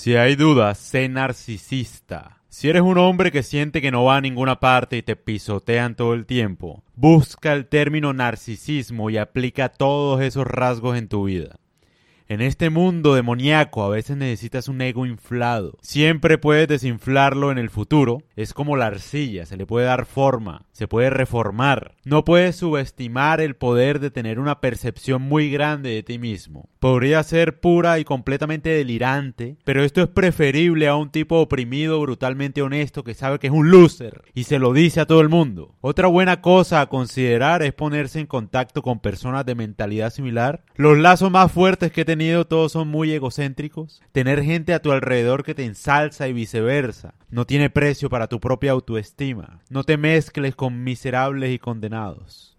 Si hay dudas, sé narcisista. Si eres un hombre que siente que no va a ninguna parte y te pisotean todo el tiempo, busca el término narcisismo y aplica todos esos rasgos en tu vida. En este mundo demoníaco a veces necesitas un ego inflado. Siempre puedes desinflarlo en el futuro. Es como la arcilla, se le puede dar forma, se puede reformar. No puedes subestimar el poder de tener una percepción muy grande de ti mismo. Podría ser pura y completamente delirante, pero esto es preferible a un tipo oprimido, brutalmente honesto, que sabe que es un loser y se lo dice a todo el mundo. Otra buena cosa a considerar es ponerse en contacto con personas de mentalidad similar. Los lazos más fuertes que he todos son muy egocéntricos. Tener gente a tu alrededor que te ensalza y viceversa no tiene precio para tu propia autoestima. No te mezcles con miserables y condenados.